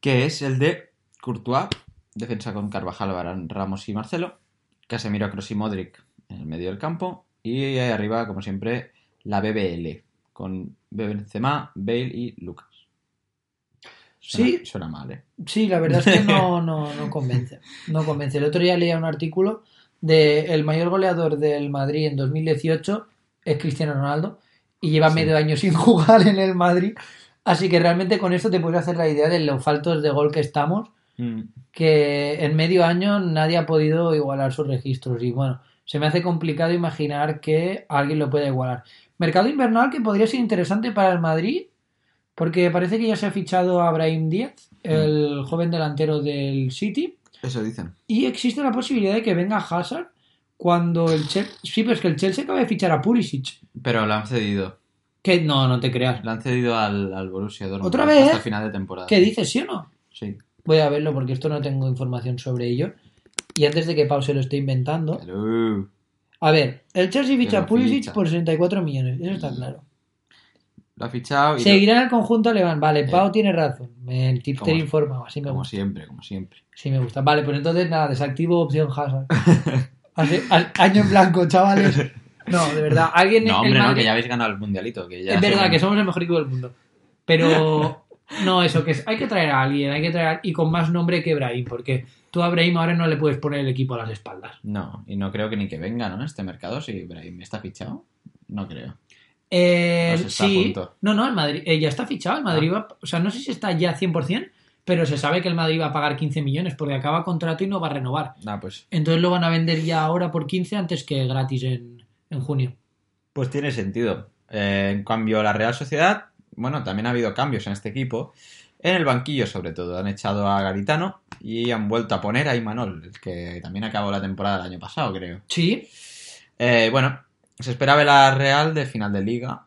Que es el de Courtois. Defensa con Carvajal, Varane, Ramos y Marcelo. Casemiro, Kroos y Modric en el medio del campo. Y ahí arriba, como siempre, la BBL. Con Benzema, Bale y Lucas. Suena, Sí. Suena mal, ¿eh? Sí, la verdad es que no, no, no convence. No convence. El otro día leía un artículo de el mayor goleador del Madrid en 2018 es Cristiano Ronaldo y lleva Sí. medio año sin jugar en el Madrid. Así que realmente con esto te puedes hacer la idea de los faltos de gol que estamos, Mm. que en medio año nadie ha podido igualar sus registros. Y bueno, se me hace complicado imaginar que alguien lo pueda igualar. Mercado invernal que podría ser interesante para el Madrid, porque parece que ya se ha fichado a Brahim Díaz, el joven delantero del City, Eso dicen. y existe la posibilidad de que venga Hazard cuando el Chelsea... Sí, pero es que el Chelsea acaba de fichar a Pulisic. Pero lo han cedido. Que no, no te creas. Lo han cedido al, al Borussia Dortmund. ¿Otra vez? Hasta final de temporada. ¿Qué dices, sí o no? Sí. Voy a verlo porque esto no tengo información sobre ello. Y antes de que Pau se lo esté inventando. A ver, el Chelsea ficha a Pulisic ficha. por 64 millones. Eso está claro. Lo ha fichado y lo- Seguirá en el conjunto alemán. Vale, Eh. Pau tiene razón. El tipster Como- informaba. Así me como gusta. siempre, como siempre. Sí me gusta. Vale, pues entonces nada, desactivo opción Hazard. Así, al- año en blanco, chavales. No, de verdad. Alguien No, hombre, no, que ya habéis ganado el mundialito. Que ya Es verdad somos- que somos el mejor equipo del mundo. Pero no, eso, que es- hay que traer a alguien, hay que traer a- y con más nombre que Brahim, porque tú a Brahim ahora no le puedes poner el equipo a las espaldas. No, y no creo que ni que venga, ¿no? Este mercado, si Brahim está fichado. No creo. Eh, Pues sí, no, no, el Madrid eh, ya está fichado, el Madrid va, o sea, no sé si está ya 100%, pero se sabe que el Madrid va a pagar 15 millones porque acaba contrato y no va a renovar. Ah, pues, Entonces lo van a vender ya ahora por 15 antes que gratis en, en junio. pues tiene sentido. Eh, en cambio, la Real Sociedad, bueno, también ha habido cambios en este equipo. En el banquillo, sobre todo. Han echado a Garitano y han vuelto a poner a Imanol, que también acabó la temporada el año pasado, creo. Sí, Eh, bueno, se esperaba la Real de final de liga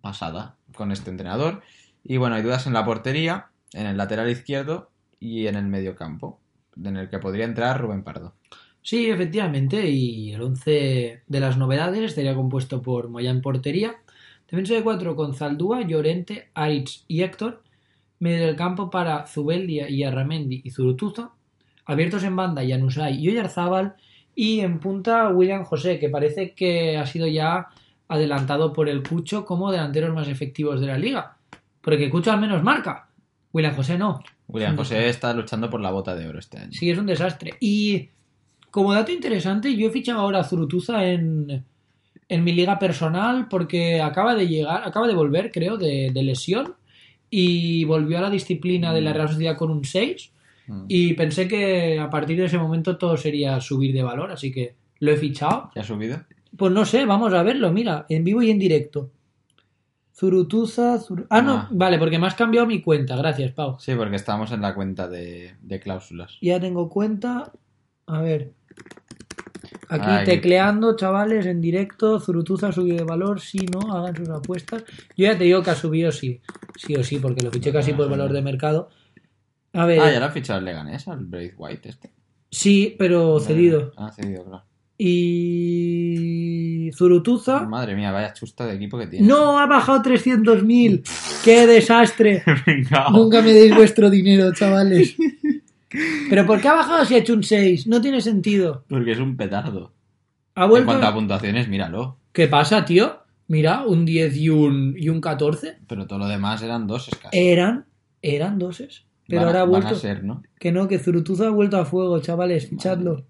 pasada con este entrenador. Y bueno, hay dudas en la portería, en el lateral izquierdo y en el medio campo, en el que podría entrar Rubén Pardo. Sí, efectivamente, y el 11 de las novedades estaría compuesto por Moya en portería, defensa de 4 con Zaldúa, Llorente, Aritz y Héctor, medio del campo para Zubeldia y Arramendi y Zurutuza, abiertos en banda Janusay y Oyarzábal, y en punta William José, que parece que ha sido ya adelantado por el Cucho como delanteros más efectivos de la liga, porque Cucho al menos marca, William José no. William. José está luchando por la bota de oro este año. Sí, es un desastre. Y como dato interesante, yo he fichado ahora a Zurutuza en, en mi liga personal porque acaba de llegar, acaba de volver, creo, de, de lesión y volvió a la disciplina de la Real Sociedad con un 6 Mm. y pensé que a partir de ese momento todo sería subir de valor, así que lo he fichado. ¿Ya ha subido? Pues no sé, vamos a verlo, mira, en vivo y en directo. Zurutuza, Zur- Ah, no, Ah. vale, porque me has cambiado mi cuenta, gracias, Pau. Sí, porque estamos en la cuenta de, de cláusulas. Ya tengo cuenta. A ver. Aquí Ay. tecleando, chavales, en directo. Zurutuza ha subido de valor. Si no, hagan sus apuestas. Yo ya te digo que ha subido sí. Sí o sí, porque lo fiché casi por valor de mercado. A ver. Ah, ya lo ha fichado el Leganés, al Braith White este. Sí, pero cedido. Ah, cedido, claro. Y. Zurutuza. Madre mía, vaya chusta de equipo que tiene. ¡No! ¡Ha bajado 300.000! ¡Qué desastre! Venga. Nunca me deis vuestro dinero, chavales. ¿Pero por qué ha bajado si ha hecho un 6? No tiene sentido. Porque es un petardo. Ha En vuelto. cuanto a puntuaciones, míralo. ¿Qué pasa, tío? Mira, un 10 y un, y un 14. Pero todo lo demás eran dos escasos. Eran, eran doses. Pero Van ahora ha van vuelto. a ser, ¿no? Que no, que Zurutuza ha vuelto a fuego, chavales, fichadlo.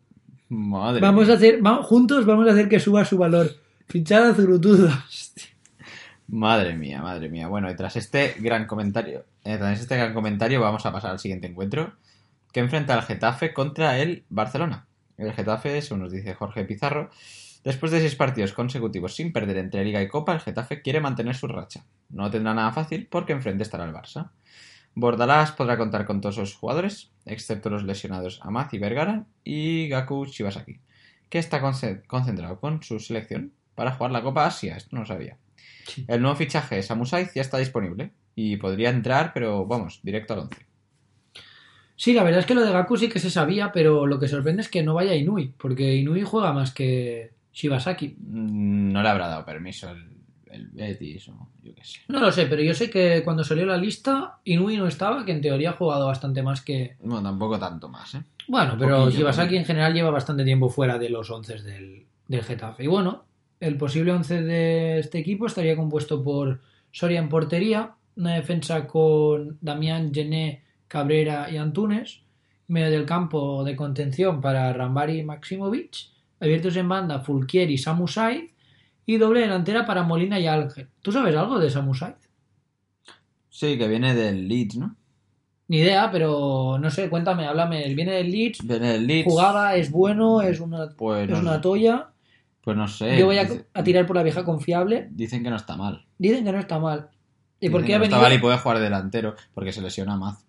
Madre Vamos a hacer, va- juntos vamos a hacer que suba su valor. Fichad a Zurutuza. Madre mía, madre mía. Bueno, y tras este gran comentario, eh, tras este gran comentario, vamos a pasar al siguiente encuentro, que enfrenta al Getafe contra el Barcelona. El Getafe, según nos dice Jorge Pizarro, después de seis partidos consecutivos sin perder entre Liga y Copa, el Getafe quiere mantener su racha. No tendrá nada fácil porque enfrente estará el Barça. Bordalás podrá contar con todos sus jugadores, excepto los lesionados Amaz y Vergara y Gaku Shibasaki, que está conce- concentrado con su selección para jugar la Copa Asia. Esto no lo sabía. El nuevo fichaje Samu Saiz ya está disponible y podría entrar, pero vamos, directo al 11. Sí, la verdad es que lo de Gaku sí que se sabía, pero lo que sorprende es que no vaya Inui, porque Inui juega más que Shibasaki. Mm, No le habrá dado permiso el, el Betis o yo qué sé. No lo sé, pero yo sé que cuando salió la lista, Inui no estaba, que en teoría ha jugado bastante más que, Bueno, tampoco tanto más, ¿eh? Bueno, pero Shibasaki en general lleva bastante tiempo fuera de los 11 del, del Getafe. Y bueno, el posible 11 de este equipo estaría compuesto por Soria en portería, una defensa con Damián, Gené, Cabrera y Antunes, medio del campo de contención para Rambari y Maximovic, abiertos en banda Fulquier y Samu Saiz, y doble delantera para Molina y Ángel. ¿Tú sabes algo de Samu Saiz? Sí, que viene del Leeds, ¿no? Ni idea, pero no sé, cuéntame, háblame. Viene del Leeds, Viene del Leeds. jugaba, es bueno, es una, Pues es no, una toya. pues no sé. Yo voy a, dice- a tirar por la vieja confiable. Dicen que no está mal. Dicen que no está mal. ¿Y Dicen por qué que ha no venido? está mal y puede jugar delantero porque se lesiona más.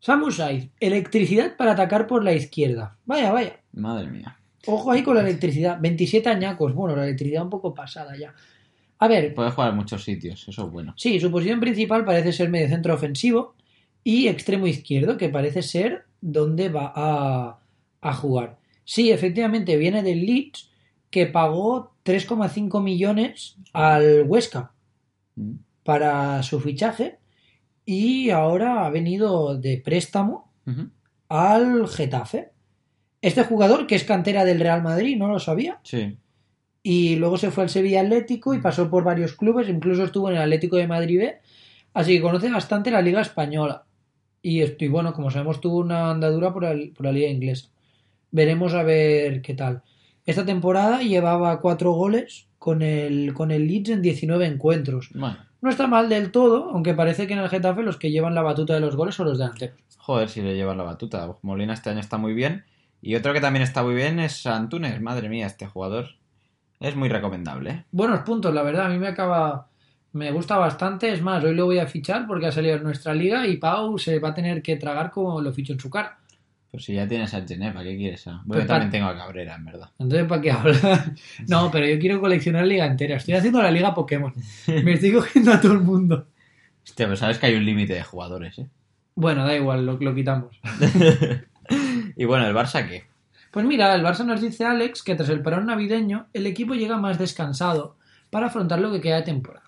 Samu Saiz, electricidad para atacar por la izquierda. Vaya, vaya. Madre mía. Ojo ahí con la electricidad. 27 añacos. Bueno, la electricidad un poco pasada ya. A ver, Puede jugar en muchos sitios, eso es bueno. sí, su posición principal parece ser mediocentro ofensivo y extremo izquierdo, que parece ser donde va a, a jugar. Sí, efectivamente, viene del Leeds, que pagó 3,5 millones al Huesca Mm. para su fichaje y ahora ha venido de préstamo al Getafe. Este jugador, que es cantera del Real Madrid, no lo sabía. Sí. Y luego se fue al Sevilla Atlético y pasó por varios clubes, incluso estuvo en el Atlético de Madrid B. Así que conoce bastante la Liga Española. Y estoy bueno, como sabemos, tuvo una andadura por, el- por la Liga Inglesa. Veremos a ver qué tal. Esta temporada llevaba cuatro goles con el, con el Leeds en 19 encuentros. Bueno, No está mal del todo, aunque parece que en el Getafe los que llevan la batuta de los goles son los delanteros. joder, si le llevan la batuta. Molina este año está muy bien. Y otro que también está muy bien es Antunes. Madre mía, este jugador es muy recomendable. ¿eh? Buenos puntos, la verdad. A mí me acaba. Me gusta bastante. Es más, hoy lo voy a fichar porque ha salido en nuestra liga y Pau se va a tener que tragar como lo ficho en su cara. Pues si ya tienes a Geneva, ¿qué quieres? ah? Bueno, Pues yo también tengo a Cabrera, en verdad. Entonces, ¿para qué hablar? No, pero yo quiero coleccionar liga entera. Estoy haciendo la liga Pokémon. Me estoy cogiendo a todo el mundo. Hostia, pero sabes que hay un límite de jugadores, ¿eh? Bueno, da igual, lo, lo quitamos. y bueno, ¿el Barça qué? Pues mira, el Barça nos dice Alex que tras el parón navideño el equipo llega más descansado para afrontar lo que queda de temporada.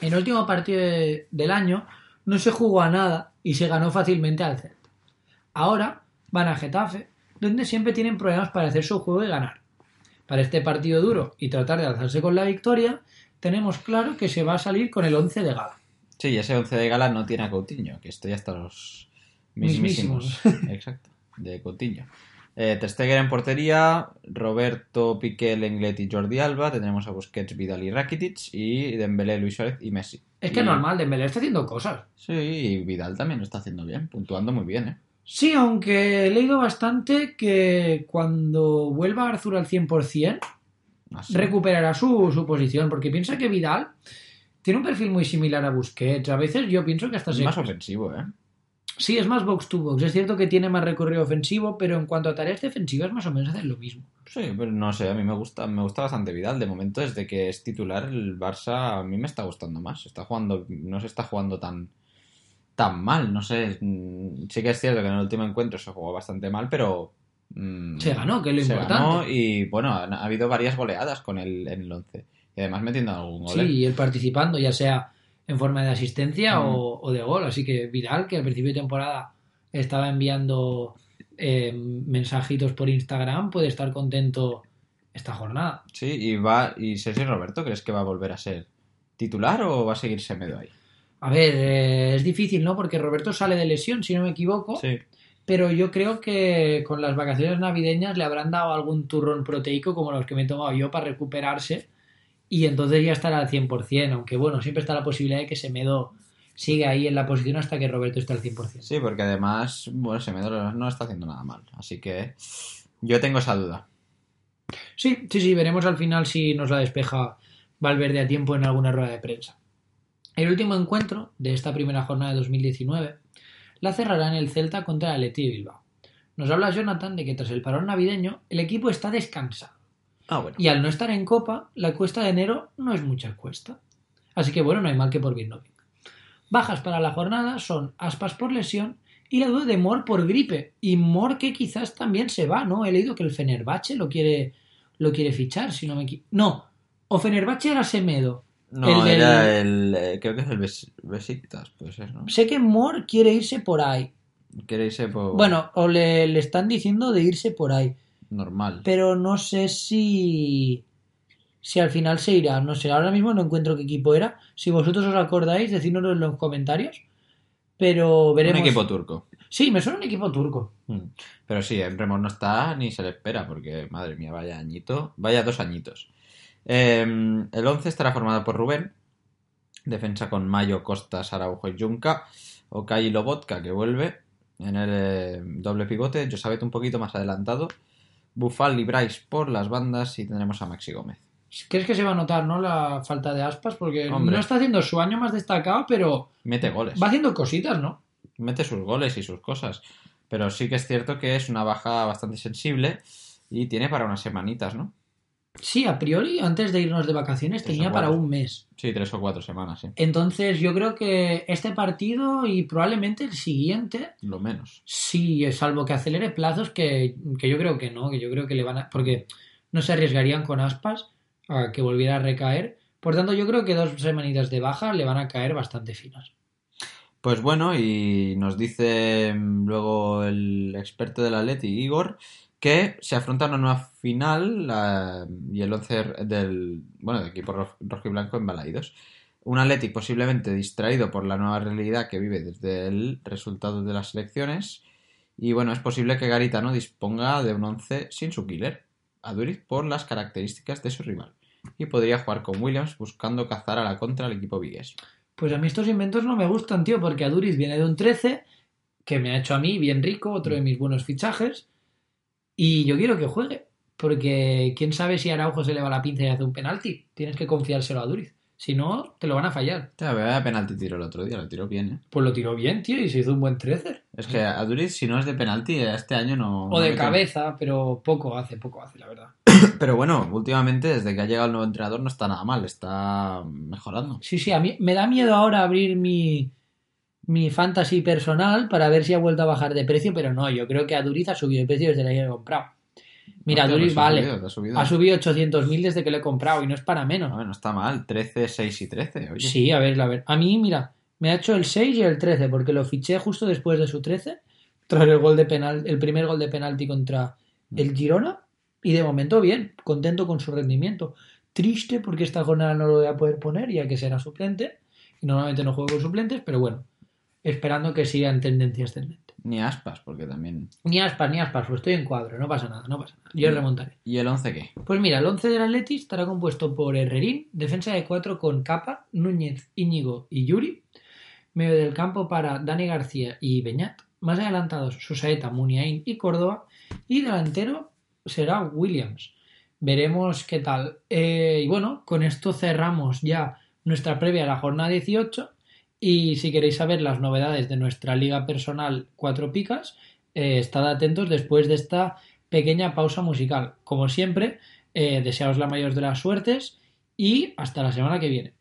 En el último partido de- del año no se jugó a nada y se ganó fácilmente al Celta. Ahora van a Getafe, donde siempre tienen problemas para hacer su juego y ganar. Para este partido duro y tratar de alzarse con la victoria, tenemos claro que se va a salir con el 11 de gala. Sí, ese 11 de gala no tiene a Coutinho, que estoy hasta los Mismísimos. mismísimos. Exacto, de Coutinho. Eh, Ter Stegen en portería, Roberto, Piqué, Lenglet y Jordi Alba. Tendremos a Busquets, Vidal y Rakitic. Y Dembélé, Luis Suárez y Messi. Es que Y- es normal, Dembélé está haciendo cosas. Sí, y Vidal también lo está haciendo bien, puntuando muy bien, ¿eh? Sí, aunque he leído bastante que cuando vuelva Arthur al 100%, Así. recuperará su, su posición, porque piensa que Vidal tiene un perfil muy similar a Busquets. A veces yo pienso que hasta Es se... más ofensivo, ¿eh? Sí, es más box to box. Es cierto que tiene más recorrido ofensivo, pero en cuanto a tareas defensivas más o menos hacen lo mismo. Sí, pero no sé, a mí me gusta, me gusta bastante Vidal. De momento, desde que es titular, el Barça a mí me está gustando más. Está jugando, no se está jugando tan, tan mal, no sé. mm, Sí que es cierto que en el último encuentro se jugó bastante mal, pero. mm, Se ganó, que es lo se importante. ganó y bueno, ha, ha habido varias goleadas con el, en el 11. Y además metiendo algún gol. Sí, ¿eh? y él participando, ya sea en forma de asistencia o, o de gol. Así que Vidal, que al principio de temporada estaba enviando eh, mensajitos por Instagram, puede estar contento esta jornada. Sí, y va. ¿Y Sergio Roberto crees que va a volver a ser titular o va a seguir Semedo ahí? A ver, eh, es difícil, ¿no? Porque Roberto sale de lesión, si no me equivoco. Sí. Pero yo creo que con las vacaciones navideñas le habrán dado algún turrón proteico como los que me he tomado yo para recuperarse. Y entonces ya estará al 100%. Aunque bueno, siempre está la posibilidad de que Semedo siga ahí en la posición hasta que Roberto esté al 100%. Sí, porque además, bueno, Semedo no está haciendo nada mal. Así que yo tengo esa duda. Sí, sí, sí, veremos al final si nos la despeja Valverde a tiempo en alguna rueda de prensa. El último encuentro de esta primera jornada de 2019 la cerrará en el Celta contra el Atleti de Bilbao. Nos habla Jonathan de que tras el parón navideño el equipo está descansado. Ah, bueno. Y al no estar en Copa, la cuesta de enero no es mucha cuesta. Así que bueno, no hay mal que por bien no venga. Bajas para la jornada son Aspas por lesión y la duda de Mor por gripe. Y Mor que quizás también se va, ¿no? He leído que el Fenerbahce lo quiere, lo quiere fichar, si no me equivoco. No, o Fenerbahce era Semedo. No, El del- era el. eh, creo que es el Bes- Besiktas, puede ser, ¿no? Sé que Mor quiere irse por ahí. Quiere irse por. Bueno, o le, le están diciendo de irse por ahí. Normal. pero no sé si si al final se irá. No sé, ahora mismo no encuentro qué equipo era. Si vosotros os acordáis, decídnoslo en los comentarios. Pero veremos. Un equipo turco. Sí, me suena un equipo turco. Mm. Pero sí, en Remos no está ni se le espera, porque madre mía, vaya añito. Vaya dos añitos. Eh, el 11 estará formado por Rubén, defensa con Mayo, Costas, Araujo y Junca. Okay Lobotka, que vuelve en el eh, doble pivote. Josabet un poquito más adelantado. Bufal y Bryce por las bandas y tendremos a Maxi Gómez. ¿Crees que se va a notar, no? La falta de aspas, porque Hombre. no está haciendo su año más destacado, pero Mete goles. va haciendo cositas, ¿no? Mete sus goles y sus cosas. Pero sí que es cierto que es una baja bastante sensible y tiene para unas semanitas, ¿no? Sí, a priori, antes de irnos de vacaciones, Tres tenía para un mes. Sí, tres o cuatro semanas, sí. Entonces, yo creo que este partido y probablemente el siguiente, Lo menos. sí, salvo que acelere plazos, que, que yo creo que no, que yo creo que le van a. Porque no se arriesgarían con aspas a que volviera a recaer. Por tanto, yo creo que dos semanitas de baja le van a caer bastante finas. Pues bueno, y nos dice mm, luego el experto del Atleti, Igor, que se afronta una nueva final la- y el 11 del, bueno, del equipo ro- rojo y blanco en Balaidos. Un Athletic posiblemente distraído por la nueva realidad que vive desde el resultado de las elecciones. Y bueno, es posible que Garitano disponga de un 11 sin su killer, Aduriz, por las características de su rival. Y podría jugar con Williams buscando cazar a la contra al equipo vigués. Pues a mí estos inventos no me gustan, tío, porque Aduriz viene de un 13, que me ha hecho a mí bien rico, otro de mis buenos fichajes, y yo quiero que juegue, porque quién sabe si Araujo se le va la pinza y hace un penalti. Tienes que confiárselo a Aduriz. Si no, te lo van a fallar. Ya, vaya penalti tiró el otro día, lo tiró bien, ¿eh? Pues lo tiró bien, tío, y se hizo un buen 13. Es que a Duriz, si no es de penalti, este año no. O no de cabeza, pero poco hace, poco hace, la verdad. Pero bueno, últimamente, desde que ha llegado el nuevo entrenador, no está nada mal, está mejorando. Sí, sí, a mí me da miedo ahora abrir mi, mi fantasy personal para ver si ha vuelto a bajar de precio, pero no, yo creo que Aduriz ha subido de precio desde que lo he comprado. Mira, Hostia, Aduriz pues ha vale. ha subido. Ha subido 800.000 desde que lo he comprado y no es para menos. Bueno, está mal, 13, 6 y 13. Oye. Sí, a ver, a ver. A mí, mira, me ha hecho el 6 y el 13 porque lo fiché justo después de su 13 tras el gol de penal, el primer gol de penalti contra el Girona y de momento bien, contento con su rendimiento. Triste porque esta jornada no lo voy a poder poner ya que será suplente y normalmente no juego con suplentes, pero bueno, esperando que siga en tendencia ascendente. Ni aspas, porque también. Ni aspas, ni aspas, pues estoy en cuadro, no pasa nada, no pasa nada. Yo remontaré. ¿Y el 11 qué? Pues mira, el 11 del Atleti estará compuesto por Herrerín, defensa de 4 con Capa, Núñez, Íñigo y Yuri, medio del campo para Dani García y Beñat, más adelantados Susaeta, Muniain y Córdoba, y delantero será Williams. Veremos qué tal. Eh, y bueno, con esto cerramos ya nuestra previa a la jornada 18. Y si queréis saber las novedades de nuestra liga personal Cuatro Picas, eh, estad atentos después de esta pequeña pausa musical. Como siempre, eh, la mayor de las suertes y hasta la semana que viene.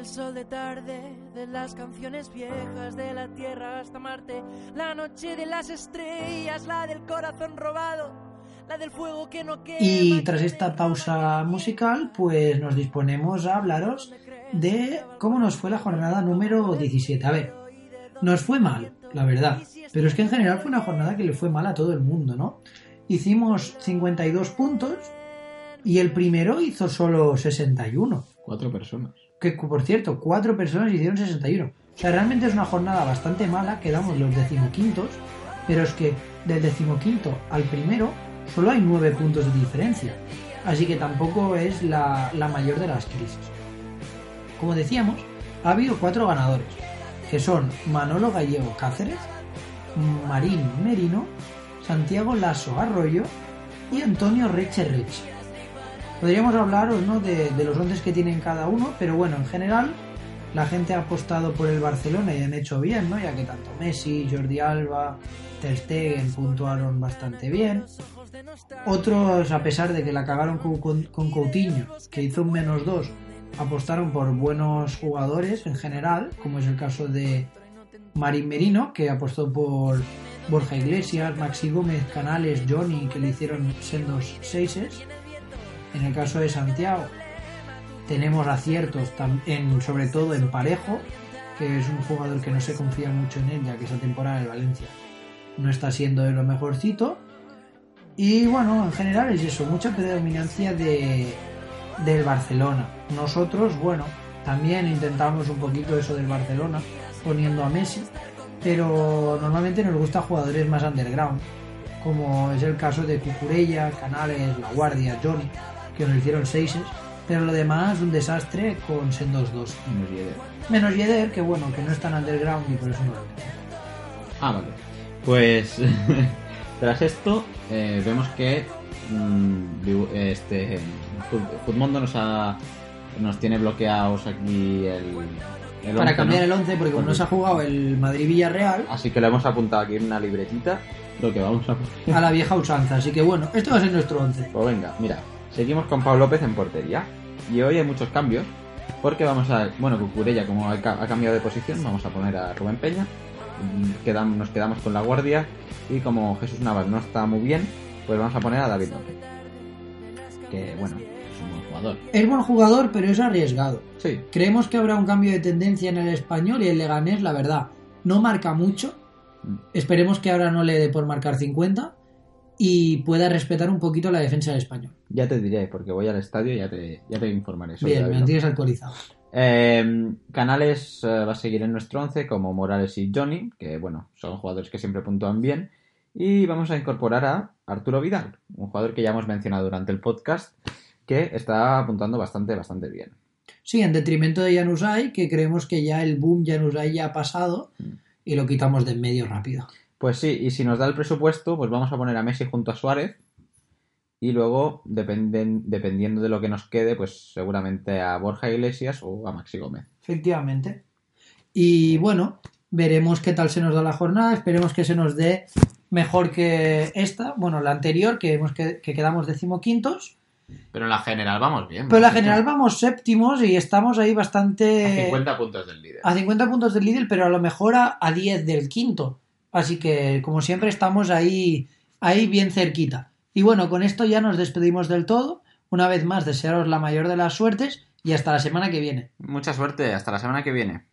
Del sol de tarde, de las canciones viejas de la tierra hasta Marte, la noche de las estrellas, la del corazón robado, la del fuego que no quema. Y tras esta pausa musical, pues nos disponemos a hablaros de cómo nos fue la jornada número 17. A ver, nos fue mal, la verdad, pero es que en general fue una jornada que le fue mal a todo el mundo, ¿no? Hicimos 52 puntos y el primero hizo solo 61. Cuatro personas. Que por cierto, cuatro personas hicieron 61. O sea, realmente es una jornada bastante mala, quedamos los decimoquintos, pero es que del decimoquinto al primero solo hay nueve puntos de diferencia. Así que tampoco es la, la mayor de las crisis. Como decíamos, ha habido cuatro ganadores, que son Manolo Gallego Cáceres, Marín Merino, Santiago Lasso Arroyo y Antonio Reche Reche. Podríamos hablaros ¿no? de, los 11 que tienen cada uno, pero bueno, en general la gente ha apostado por el Barcelona y han hecho bien, ¿no? Ya que tanto Messi, Jordi Alba, Ter Stegen puntuaron bastante bien. Otros, a pesar de que la cagaron con, con- Coutinho, que hizo un menos 2, apostaron por buenos jugadores en general, como es el caso de Marín Merino, que apostó por Borja Iglesias, Maxi Gómez, Canales, Johnny, que le hicieron sendos seises. En el caso de Santiago, tenemos aciertos en, sobre todo en Parejo, que es un jugador que no se confía mucho en él, ya que esa temporada de Valencia no está siendo de lo mejorcito. Y bueno, en general es eso, mucha predominancia de, del Barcelona. Nosotros, bueno, también intentamos un poquito eso del Barcelona, poniendo a Messi, pero normalmente nos gusta jugadores más underground. como es el caso de Cucurella, Canales, La Guardia, Johnny, que nos hicieron seises, pero lo demás un desastre con sendos 2. Menos Yeder. Menos Yeder, que bueno, que no es tan underground y por eso no lo. Ah, vale. Pues tras esto eh, vemos que mm, este Fut- Futmundo nos ha nos tiene bloqueados aquí el, el Para 11, cambiar ¿no? el 11, porque como no se ha jugado el Madrid-Villarreal, Así que lo hemos apuntado aquí en una libretita lo que vamos a a la vieja usanza. Así que bueno, esto va a ser nuestro 11. Pues venga, mira, seguimos con Pablo López en portería. Y hoy hay muchos cambios. Porque vamos a. Bueno, Cucurella, como ha, ca- ha cambiado de posición, vamos a poner a Rubén Peña. Mm, nos quedamos con la guardia. Y como Jesús Navas no está muy bien, pues vamos a poner a David López. Que bueno, es un buen jugador. Es buen jugador, pero es arriesgado. Sí, Creemos que habrá un cambio de tendencia en el español y el Leganés, la verdad, no marca mucho. Mm. Esperemos que ahora no le dé por marcar 50 y pueda respetar un poquito la defensa del español. ya te diré, porque voy al estadio y ya te, ya te informaré. sobre Bien, me López. tienes actualizado. Eh, Canales eh, va a seguir en nuestro 11 como Morales y Johnny, que bueno, son jugadores que siempre puntúan bien. Y vamos a incorporar a Arturo Vidal, un jugador que ya hemos mencionado durante el podcast, que está apuntando bastante, bastante bien. Sí, en detrimento de Januzaj, que creemos que ya el boom Januzaj ya ha pasado Mm. y lo quitamos de en medio rápido. Pues sí, y si nos da el presupuesto, pues vamos a poner a Messi junto a Suárez. Y luego, dependen- dependiendo de lo que nos quede, pues seguramente a Borja Iglesias o a Maxi Gómez. Efectivamente. Y bueno, veremos qué tal se nos da la jornada. Esperemos que se nos dé mejor que esta. Bueno, la anterior, que, hemos que, que quedamos decimoquintos. Pero en la general vamos bien. Pero en la general vamos séptimos y estamos ahí bastante. A 50 puntos del líder. a 50 puntos del líder, pero a lo mejor a, a 10 del quinto. Así que, como siempre, estamos ahí, ahí bien cerquita. Y bueno, con esto ya nos despedimos del todo. Una vez más, desearos la mayor de las suertes y hasta la semana que viene. Mucha suerte, hasta la semana que viene.